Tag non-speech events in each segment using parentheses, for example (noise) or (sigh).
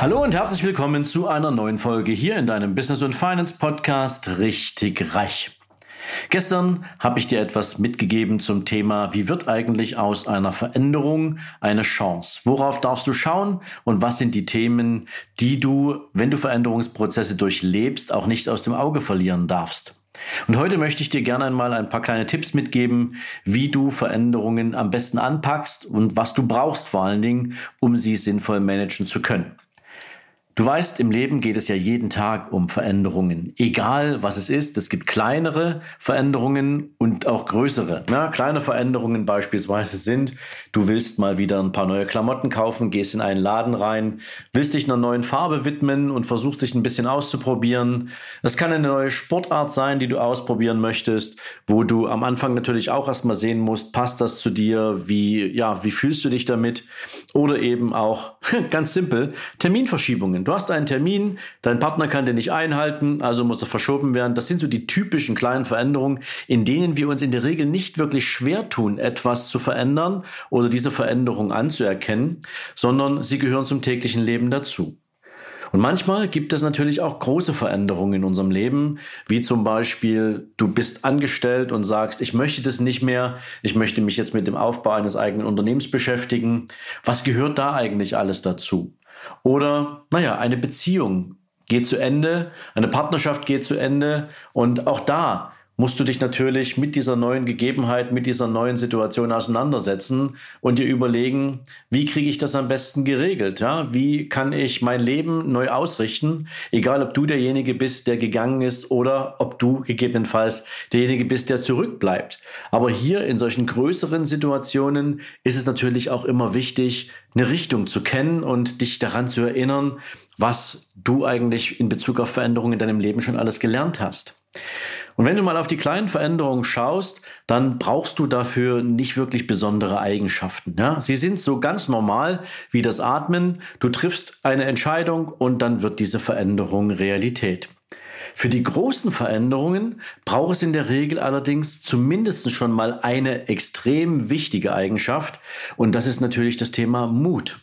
Hallo und herzlich willkommen zu einer neuen Folge hier in deinem Business und Finance Podcast Richtig Reich. Gestern habe ich dir etwas mitgegeben zum Thema, wie wird eigentlich aus einer Veränderung eine Chance? Worauf darfst du schauen und was sind die Themen, die du, wenn du Veränderungsprozesse durchlebst, auch nicht aus dem Auge verlieren darfst? Und heute möchte ich dir gerne einmal ein paar kleine Tipps mitgeben, wie du Veränderungen am besten anpackst und was du brauchst vor allen Dingen, um sie sinnvoll managen zu können. Du weißt, im Leben geht es ja jeden Tag um Veränderungen. Egal was es ist, es gibt kleinere Veränderungen und auch größere. Ja, kleine Veränderungen beispielsweise sind, du willst mal wieder ein paar neue Klamotten kaufen, gehst in einen Laden rein, willst dich einer neuen Farbe widmen und versuchst dich ein bisschen auszuprobieren. Es kann eine neue Sportart sein, die du ausprobieren möchtest, wo du am Anfang natürlich auch erstmal sehen musst, passt das zu dir? Wie, ja, wie fühlst du dich damit? Oder eben auch (laughs) ganz simpel Terminverschiebungen. Du hast einen Termin, dein Partner kann den nicht einhalten, also muss er verschoben werden. Das sind so die typischen kleinen Veränderungen, in denen wir uns in der Regel nicht wirklich schwer tun, etwas zu verändern oder diese Veränderung anzuerkennen, sondern sie gehören zum täglichen Leben dazu. Und manchmal gibt es natürlich auch große Veränderungen in unserem Leben, wie zum Beispiel, du bist angestellt und sagst, ich möchte das nicht mehr, ich möchte mich jetzt mit dem Aufbau eines eigenen Unternehmens beschäftigen. Was gehört da eigentlich alles dazu? Oder, naja, eine Beziehung geht zu Ende, eine Partnerschaft geht zu Ende und auch da musst du dich natürlich mit dieser neuen Gegebenheit, mit dieser neuen Situation auseinandersetzen und dir überlegen, wie kriege ich das am besten geregelt? Ja? Wie kann ich mein Leben neu ausrichten? Egal, ob du derjenige bist, der gegangen ist oder ob du gegebenenfalls derjenige bist, der zurückbleibt. Aber hier in solchen größeren Situationen ist es natürlich auch immer wichtig, eine Richtung zu kennen und dich daran zu erinnern, was du eigentlich in Bezug auf Veränderungen in deinem Leben schon alles gelernt hast. Und wenn du mal auf die kleinen Veränderungen schaust, dann brauchst du dafür nicht wirklich besondere Eigenschaften. Ja? Sie sind so ganz normal wie das Atmen. Du triffst eine Entscheidung und dann wird diese Veränderung Realität. Für die großen Veränderungen braucht es in der Regel allerdings zumindest schon mal eine extrem wichtige Eigenschaft und das ist natürlich das Thema Mut.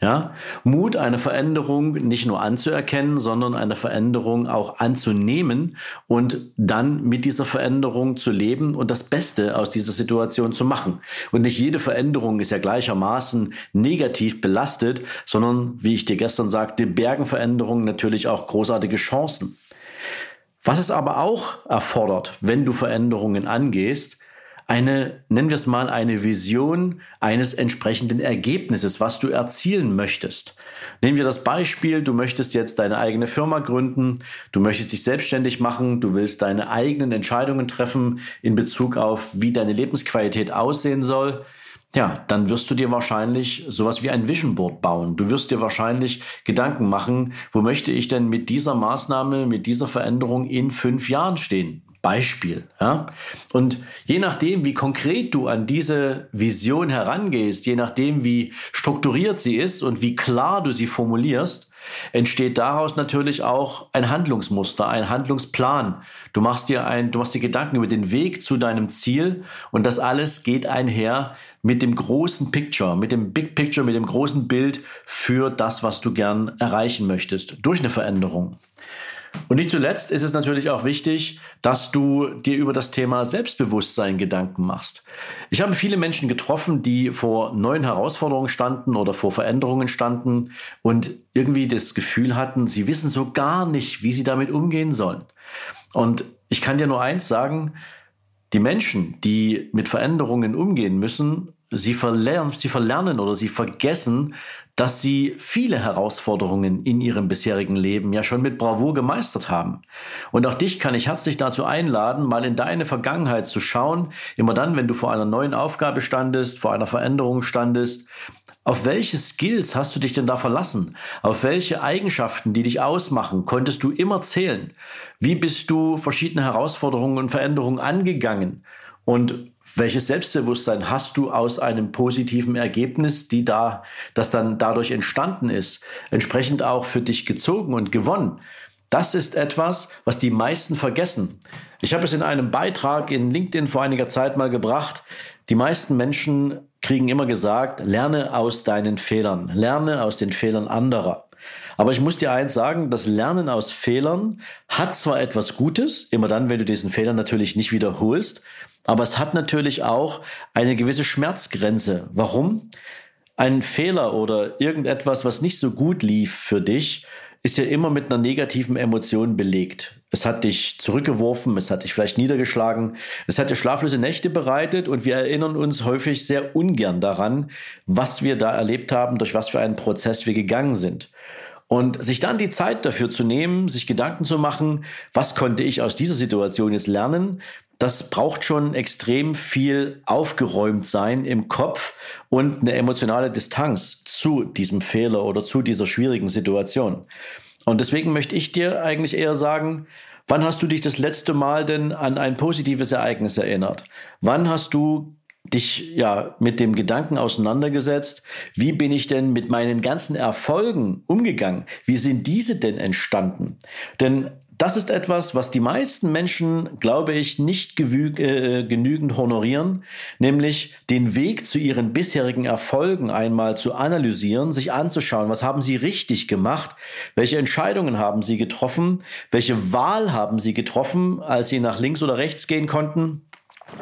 Ja? Mut, eine Veränderung nicht nur anzuerkennen, sondern eine Veränderung auch anzunehmen und dann mit dieser Veränderung zu leben und das Beste aus dieser Situation zu machen. Und nicht jede Veränderung ist ja gleichermaßen negativ belastet, sondern, wie ich dir gestern sagte, bergen Veränderungen natürlich auch großartige Chancen. Was es aber auch erfordert, wenn du Veränderungen angehst, eine, nennen wir es mal, eine Vision eines entsprechenden Ergebnisses, was du erzielen möchtest. Nehmen wir das Beispiel, du möchtest jetzt deine eigene Firma gründen, du möchtest dich selbstständig machen, du willst deine eigenen Entscheidungen treffen in Bezug auf, wie deine Lebensqualität aussehen soll. Ja, dann wirst du dir wahrscheinlich sowas wie ein Vision Board bauen. Du wirst dir wahrscheinlich Gedanken machen, wo möchte ich denn mit dieser Maßnahme, mit dieser Veränderung in fünf Jahren stehen? Beispiel. Ja? Und je nachdem, wie konkret du an diese Vision herangehst, je nachdem, wie strukturiert sie ist und wie klar du sie formulierst, entsteht daraus natürlich auch ein Handlungsmuster, ein Handlungsplan. Du machst dir ein, du machst dir Gedanken über den Weg zu deinem Ziel und das alles geht einher mit dem großen Picture, mit dem Big Picture, mit dem großen Bild für das, was du gern erreichen möchtest durch eine Veränderung. Und nicht zuletzt ist es natürlich auch wichtig, dass du dir über das Thema Selbstbewusstsein Gedanken machst. Ich habe viele Menschen getroffen, die vor neuen Herausforderungen standen oder vor Veränderungen standen und irgendwie das Gefühl hatten, sie wissen so gar nicht, wie sie damit umgehen sollen. Und ich kann dir nur eins sagen, die Menschen, die mit Veränderungen umgehen müssen, sie verlernen, sie verlernen oder sie vergessen, dass sie viele Herausforderungen in ihrem bisherigen Leben ja schon mit Bravour gemeistert haben. Und auch dich kann ich herzlich dazu einladen, mal in deine Vergangenheit zu schauen, immer dann, wenn du vor einer neuen Aufgabe standest, vor einer Veränderung standest, auf welche Skills hast du dich denn da verlassen? Auf welche Eigenschaften, die dich ausmachen, konntest du immer zählen? Wie bist du verschiedene Herausforderungen und Veränderungen angegangen? Und welches Selbstbewusstsein hast du aus einem positiven Ergebnis, die da, das dann dadurch entstanden ist, entsprechend auch für dich gezogen und gewonnen? Das ist etwas, was die meisten vergessen. Ich habe es in einem Beitrag in LinkedIn vor einiger Zeit mal gebracht. Die meisten Menschen kriegen immer gesagt, lerne aus deinen Fehlern, lerne aus den Fehlern anderer. Aber ich muss dir eins sagen, das Lernen aus Fehlern hat zwar etwas Gutes, immer dann, wenn du diesen Fehler natürlich nicht wiederholst, aber es hat natürlich auch eine gewisse Schmerzgrenze. Warum? Ein Fehler oder irgendetwas, was nicht so gut lief für dich, ist ja immer mit einer negativen Emotion belegt. Es hat dich zurückgeworfen, es hat dich vielleicht niedergeschlagen, es hat dir schlaflose Nächte bereitet und wir erinnern uns häufig sehr ungern daran, was wir da erlebt haben, durch was für einen Prozess wir gegangen sind. Und sich dann die Zeit dafür zu nehmen, sich Gedanken zu machen, was konnte ich aus dieser Situation jetzt lernen, das braucht schon extrem viel aufgeräumt sein im Kopf und eine emotionale Distanz zu diesem Fehler oder zu dieser schwierigen Situation. Und deswegen möchte ich dir eigentlich eher sagen, wann hast du dich das letzte Mal denn an ein positives Ereignis erinnert? Wann hast du dich ja mit dem Gedanken auseinandergesetzt, wie bin ich denn mit meinen ganzen Erfolgen umgegangen? Wie sind diese denn entstanden? Denn das ist etwas, was die meisten Menschen, glaube ich, nicht äh, genügend honorieren, nämlich den Weg zu ihren bisherigen Erfolgen einmal zu analysieren, sich anzuschauen, was haben sie richtig gemacht, welche Entscheidungen haben sie getroffen, welche Wahl haben sie getroffen, als sie nach links oder rechts gehen konnten.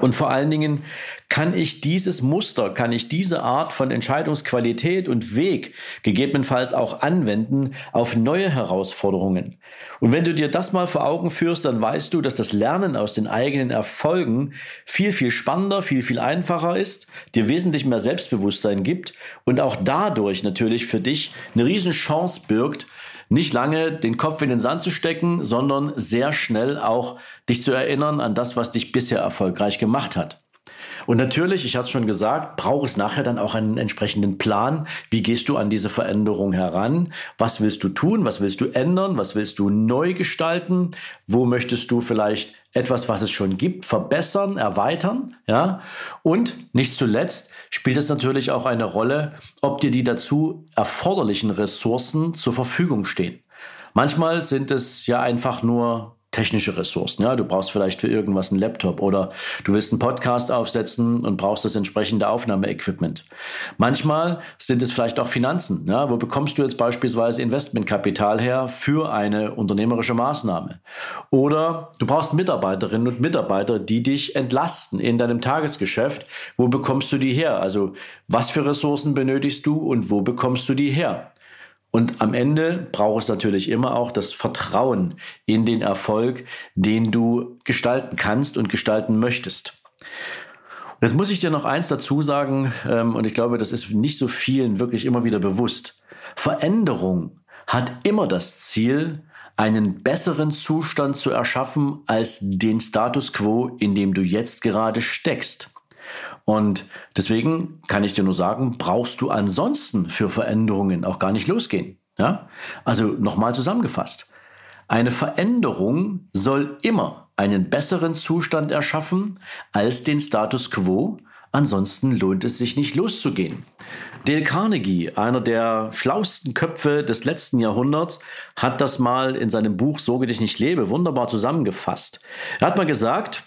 Und vor allen Dingen kann ich dieses Muster, kann ich diese Art von Entscheidungsqualität und Weg gegebenenfalls auch anwenden auf neue Herausforderungen. Und wenn du dir das mal vor Augen führst, dann weißt du, dass das Lernen aus den eigenen Erfolgen viel, viel spannender, viel, viel einfacher ist, dir wesentlich mehr Selbstbewusstsein gibt und auch dadurch natürlich für dich eine Riesenchance birgt, nicht lange den Kopf in den Sand zu stecken, sondern sehr schnell auch dich zu erinnern an das, was dich bisher erfolgreich gemacht hat. Und natürlich, ich hatte es schon gesagt, braucht es nachher dann auch einen entsprechenden Plan. Wie gehst du an diese Veränderung heran? Was willst du tun? Was willst du ändern? Was willst du neu gestalten? Wo möchtest du vielleicht etwas, was es schon gibt, verbessern, erweitern? Ja? Und nicht zuletzt spielt es natürlich auch eine Rolle, ob dir die dazu erforderlichen Ressourcen zur Verfügung stehen. Manchmal sind es ja einfach nur technische Ressourcen. Ja, du brauchst vielleicht für irgendwas einen Laptop oder du willst einen Podcast aufsetzen und brauchst das entsprechende Aufnahmeequipment. Manchmal sind es vielleicht auch Finanzen. Ja, wo bekommst du jetzt beispielsweise Investmentkapital her für eine unternehmerische Maßnahme? Oder du brauchst Mitarbeiterinnen und Mitarbeiter, die dich entlasten in deinem Tagesgeschäft. Wo bekommst du die her? Also was für Ressourcen benötigst du und wo bekommst du die her? Und am Ende braucht es natürlich immer auch das Vertrauen in den Erfolg, den du gestalten kannst und gestalten möchtest. Jetzt muss ich dir noch eins dazu sagen, ähm, und ich glaube, das ist nicht so vielen wirklich immer wieder bewusst. Veränderung hat immer das Ziel, einen besseren Zustand zu erschaffen als den Status quo, in dem du jetzt gerade steckst. Und deswegen kann ich dir nur sagen, brauchst du ansonsten für Veränderungen auch gar nicht losgehen. Ja? Also nochmal zusammengefasst. Eine Veränderung soll immer einen besseren Zustand erschaffen als den Status quo. Ansonsten lohnt es sich nicht loszugehen. Dale Carnegie, einer der schlausten Köpfe des letzten Jahrhunderts, hat das mal in seinem Buch Sorge dich nicht lebe wunderbar zusammengefasst. Er hat mal gesagt,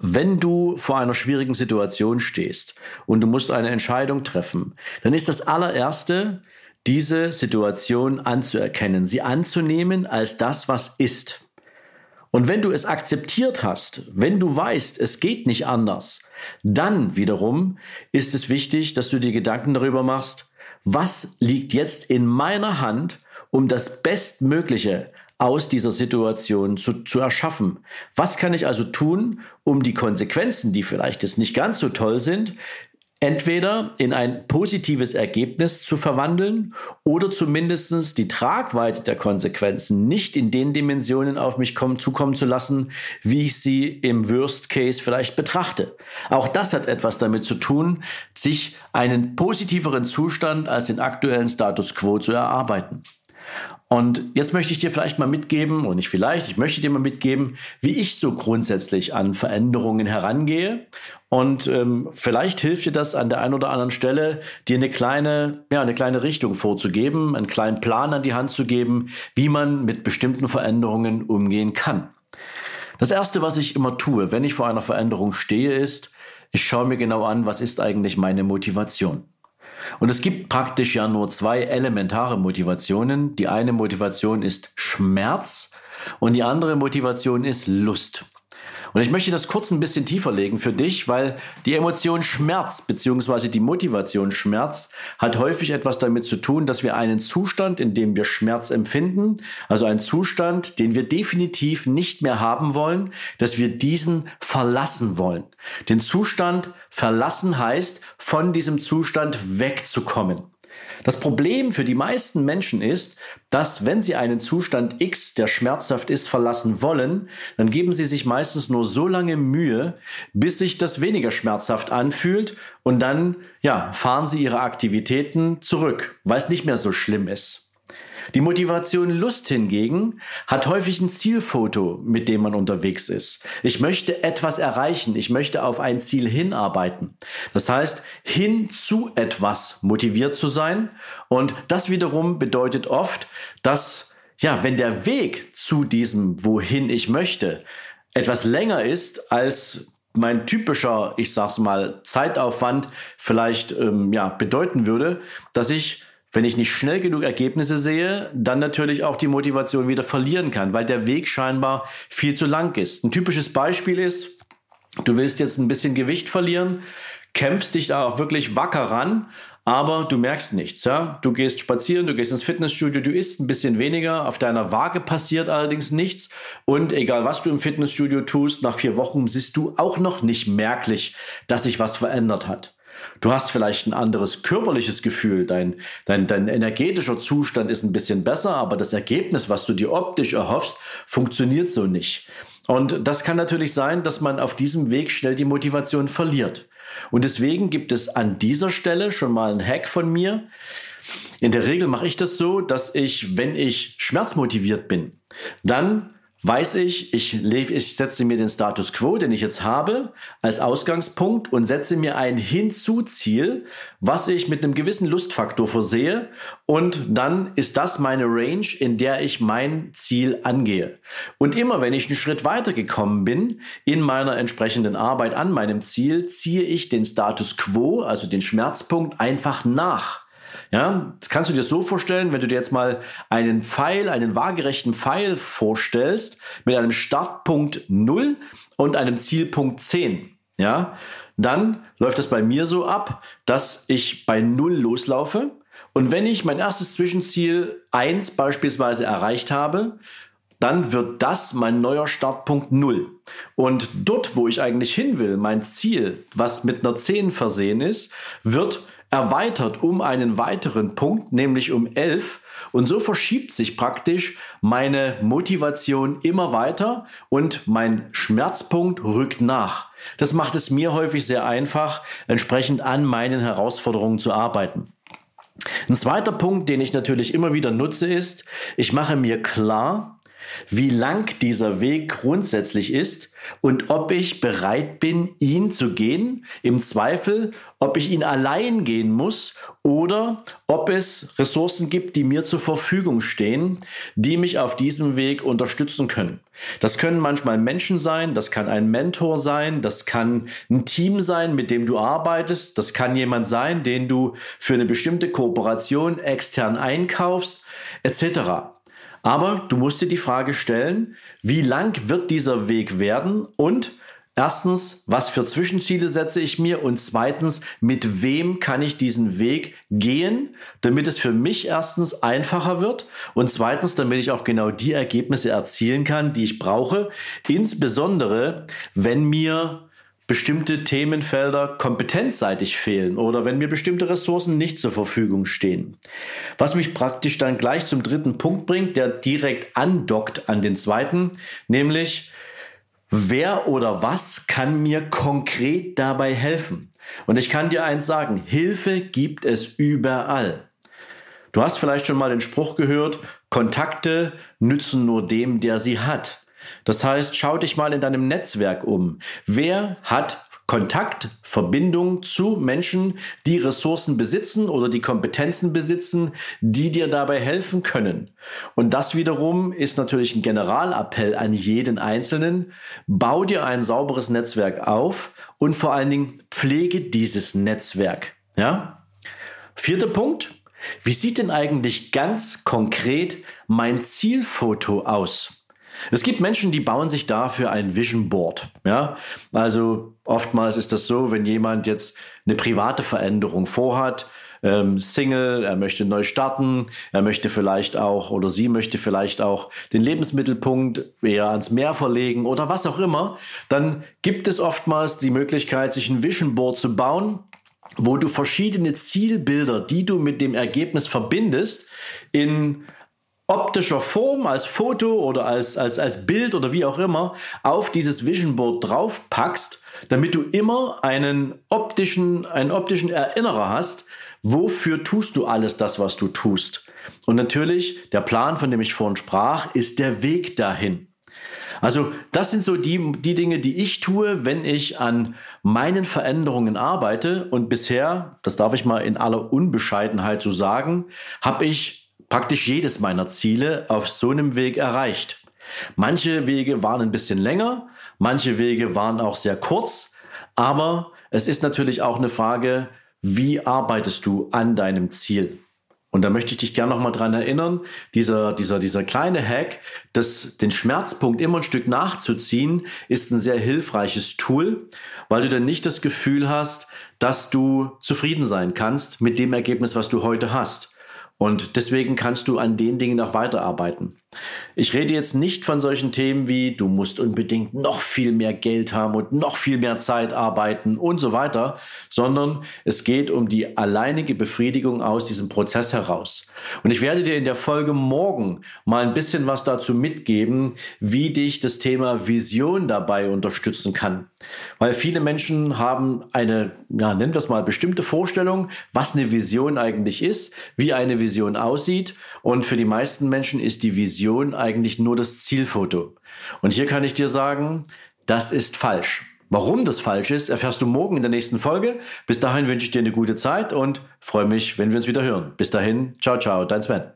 wenn du vor einer schwierigen Situation stehst und du musst eine Entscheidung treffen, dann ist das allererste, diese Situation anzuerkennen, sie anzunehmen als das, was ist. Und wenn du es akzeptiert hast, wenn du weißt, es geht nicht anders, dann wiederum ist es wichtig, dass du dir Gedanken darüber machst, was liegt jetzt in meiner Hand, um das Bestmögliche aus dieser Situation zu, zu erschaffen. Was kann ich also tun, um die Konsequenzen, die vielleicht jetzt nicht ganz so toll sind, entweder in ein positives Ergebnis zu verwandeln oder zumindest die Tragweite der Konsequenzen nicht in den Dimensionen auf mich kommen, zukommen zu lassen, wie ich sie im Worst Case vielleicht betrachte. Auch das hat etwas damit zu tun, sich einen positiveren Zustand als den aktuellen Status quo zu erarbeiten. Und jetzt möchte ich dir vielleicht mal mitgeben, und nicht vielleicht, ich möchte dir mal mitgeben, wie ich so grundsätzlich an Veränderungen herangehe. Und ähm, vielleicht hilft dir das an der einen oder anderen Stelle, dir eine kleine, ja, eine kleine Richtung vorzugeben, einen kleinen Plan an die Hand zu geben, wie man mit bestimmten Veränderungen umgehen kann. Das erste, was ich immer tue, wenn ich vor einer Veränderung stehe, ist, ich schaue mir genau an, was ist eigentlich meine Motivation. Und es gibt praktisch ja nur zwei elementare Motivationen. Die eine Motivation ist Schmerz und die andere Motivation ist Lust. Und ich möchte das kurz ein bisschen tiefer legen für dich, weil die Emotion Schmerz bzw. die Motivation Schmerz hat häufig etwas damit zu tun, dass wir einen Zustand, in dem wir Schmerz empfinden, also einen Zustand, den wir definitiv nicht mehr haben wollen, dass wir diesen verlassen wollen. Den Zustand verlassen heißt, von diesem Zustand wegzukommen. Das Problem für die meisten Menschen ist, dass wenn sie einen Zustand X, der schmerzhaft ist, verlassen wollen, dann geben sie sich meistens nur so lange Mühe, bis sich das weniger schmerzhaft anfühlt und dann, ja, fahren sie ihre Aktivitäten zurück, weil es nicht mehr so schlimm ist. Die Motivation Lust hingegen hat häufig ein Zielfoto, mit dem man unterwegs ist. Ich möchte etwas erreichen, ich möchte auf ein Ziel hinarbeiten. Das heißt, hin zu etwas motiviert zu sein. Und das wiederum bedeutet oft, dass, ja, wenn der Weg zu diesem, wohin ich möchte, etwas länger ist als mein typischer, ich sag's mal, Zeitaufwand vielleicht ähm, ja, bedeuten würde, dass ich wenn ich nicht schnell genug Ergebnisse sehe, dann natürlich auch die Motivation wieder verlieren kann, weil der Weg scheinbar viel zu lang ist. Ein typisches Beispiel ist, du willst jetzt ein bisschen Gewicht verlieren, kämpfst dich da auch wirklich wacker ran, aber du merkst nichts. Ja? Du gehst spazieren, du gehst ins Fitnessstudio, du isst ein bisschen weniger, auf deiner Waage passiert allerdings nichts und egal was du im Fitnessstudio tust, nach vier Wochen siehst du auch noch nicht merklich, dass sich was verändert hat. Du hast vielleicht ein anderes körperliches Gefühl, dein, dein, dein energetischer Zustand ist ein bisschen besser, aber das Ergebnis, was du dir optisch erhoffst, funktioniert so nicht. Und das kann natürlich sein, dass man auf diesem Weg schnell die Motivation verliert. Und deswegen gibt es an dieser Stelle schon mal einen Hack von mir. In der Regel mache ich das so, dass ich, wenn ich schmerzmotiviert bin, dann weiß ich, ich, ich setze mir den Status quo, den ich jetzt habe, als Ausgangspunkt und setze mir ein Hinzuziel, was ich mit einem gewissen Lustfaktor versehe. Und dann ist das meine Range, in der ich mein Ziel angehe. Und immer wenn ich einen Schritt weiter gekommen bin in meiner entsprechenden Arbeit an meinem Ziel, ziehe ich den Status quo, also den Schmerzpunkt, einfach nach. Ja, kannst du dir so vorstellen, wenn du dir jetzt mal einen Pfeil, einen waagerechten Pfeil vorstellst mit einem Startpunkt 0 und einem Zielpunkt 10. Ja, dann läuft das bei mir so ab, dass ich bei 0 loslaufe und wenn ich mein erstes Zwischenziel 1 beispielsweise erreicht habe, dann wird das mein neuer Startpunkt 0. Und dort, wo ich eigentlich hin will, mein Ziel, was mit einer 10 versehen ist, wird erweitert um einen weiteren Punkt, nämlich um 11. Und so verschiebt sich praktisch meine Motivation immer weiter und mein Schmerzpunkt rückt nach. Das macht es mir häufig sehr einfach, entsprechend an meinen Herausforderungen zu arbeiten. Ein zweiter Punkt, den ich natürlich immer wieder nutze, ist, ich mache mir klar, wie lang dieser Weg grundsätzlich ist und ob ich bereit bin, ihn zu gehen. Im Zweifel, ob ich ihn allein gehen muss oder ob es Ressourcen gibt, die mir zur Verfügung stehen, die mich auf diesem Weg unterstützen können. Das können manchmal Menschen sein, das kann ein Mentor sein, das kann ein Team sein, mit dem du arbeitest, das kann jemand sein, den du für eine bestimmte Kooperation extern einkaufst, etc. Aber du musst dir die Frage stellen, wie lang wird dieser Weg werden und Erstens, was für Zwischenziele setze ich mir? Und zweitens, mit wem kann ich diesen Weg gehen, damit es für mich erstens einfacher wird und zweitens, damit ich auch genau die Ergebnisse erzielen kann, die ich brauche. Insbesondere, wenn mir bestimmte Themenfelder kompetenzseitig fehlen oder wenn mir bestimmte Ressourcen nicht zur Verfügung stehen. Was mich praktisch dann gleich zum dritten Punkt bringt, der direkt andockt an den zweiten, nämlich Wer oder was kann mir konkret dabei helfen? Und ich kann dir eins sagen, Hilfe gibt es überall. Du hast vielleicht schon mal den Spruch gehört, Kontakte nützen nur dem, der sie hat. Das heißt, schau dich mal in deinem Netzwerk um. Wer hat Kontakt, Verbindung zu Menschen, die Ressourcen besitzen oder die Kompetenzen besitzen, die dir dabei helfen können. Und das wiederum ist natürlich ein Generalappell an jeden Einzelnen. Bau dir ein sauberes Netzwerk auf und vor allen Dingen pflege dieses Netzwerk. Ja? Vierter Punkt. Wie sieht denn eigentlich ganz konkret mein Zielfoto aus? Es gibt Menschen, die bauen sich dafür ein Vision Board. Ja, also oftmals ist das so, wenn jemand jetzt eine private Veränderung vorhat, ähm, Single, er möchte neu starten, er möchte vielleicht auch oder sie möchte vielleicht auch den Lebensmittelpunkt eher ans Meer verlegen oder was auch immer, dann gibt es oftmals die Möglichkeit, sich ein Vision Board zu bauen, wo du verschiedene Zielbilder, die du mit dem Ergebnis verbindest, in optischer Form, als Foto oder als, als, als Bild oder wie auch immer, auf dieses Vision Board draufpackst, damit du immer einen optischen, einen optischen Erinnerer hast, wofür tust du alles das, was du tust. Und natürlich, der Plan, von dem ich vorhin sprach, ist der Weg dahin. Also das sind so die, die Dinge, die ich tue, wenn ich an meinen Veränderungen arbeite. Und bisher, das darf ich mal in aller Unbescheidenheit so sagen, habe ich praktisch jedes meiner Ziele auf so einem Weg erreicht. Manche Wege waren ein bisschen länger, manche Wege waren auch sehr kurz, aber es ist natürlich auch eine Frage, wie arbeitest du an deinem Ziel? Und da möchte ich dich gerne nochmal dran erinnern, dieser, dieser, dieser kleine Hack, das, den Schmerzpunkt immer ein Stück nachzuziehen, ist ein sehr hilfreiches Tool, weil du dann nicht das Gefühl hast, dass du zufrieden sein kannst mit dem Ergebnis, was du heute hast. Und deswegen kannst du an den Dingen auch weiterarbeiten. Ich rede jetzt nicht von solchen Themen wie, du musst unbedingt noch viel mehr Geld haben und noch viel mehr Zeit arbeiten und so weiter, sondern es geht um die alleinige Befriedigung aus diesem Prozess heraus. Und ich werde dir in der Folge morgen mal ein bisschen was dazu mitgeben, wie dich das Thema Vision dabei unterstützen kann. Weil viele Menschen haben eine, ja, nennen wir es mal, bestimmte Vorstellung, was eine Vision eigentlich ist, wie eine Vision aussieht. Und für die meisten Menschen ist die Vision Vision eigentlich nur das Zielfoto. Und hier kann ich dir sagen, das ist falsch. Warum das falsch ist, erfährst du morgen in der nächsten Folge. Bis dahin wünsche ich dir eine gute Zeit und freue mich, wenn wir uns wieder hören. Bis dahin, ciao, ciao, dein Sven.